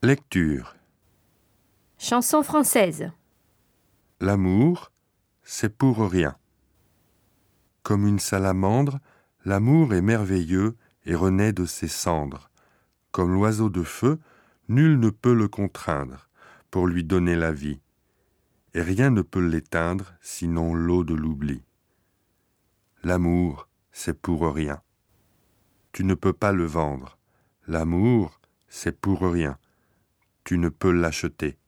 Lecture. Chanson française. L'amour, c'est pour rien. Comme une salamandre, l'amour est merveilleux et renaît de ses cendres. Comme l'oiseau de feu, nul ne peut le contraindre pour lui donner la vie. Et rien ne peut l'éteindre sinon l'eau de l'oubli. L'amour, c'est pour rien. Tu ne peux pas le vendre. L'amour, c'est pour rien. Tu ne peux l'acheter.